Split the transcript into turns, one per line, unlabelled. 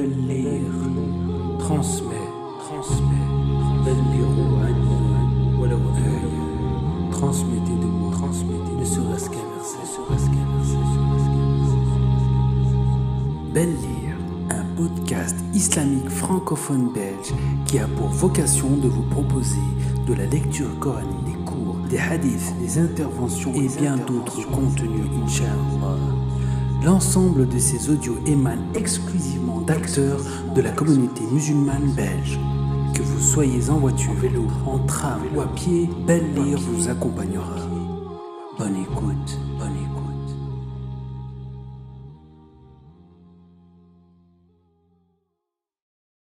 Lire transmet, transmet, Liro Anni, Walau Aya. Transmettez de moi, transmettez, ne serait-ce qu'un verset, ne serait-ce qu'un verset, ne serait-ce qu'un verset. Bel Lire, un podcast islamique francophone belge qui a pour vocation de vous proposer de la lecture coranique, des cours, des hadiths, des interventions et bien d'autres contenus, Inch'Allah. L'ensemble de ces audios émanent exclusivement d'acteurs de la communauté musulmane belge. Que vous soyez en voiture, vélo, en tram ou à pied, Belle Lire vous accompagnera. Bonne écoute, bonne écoute.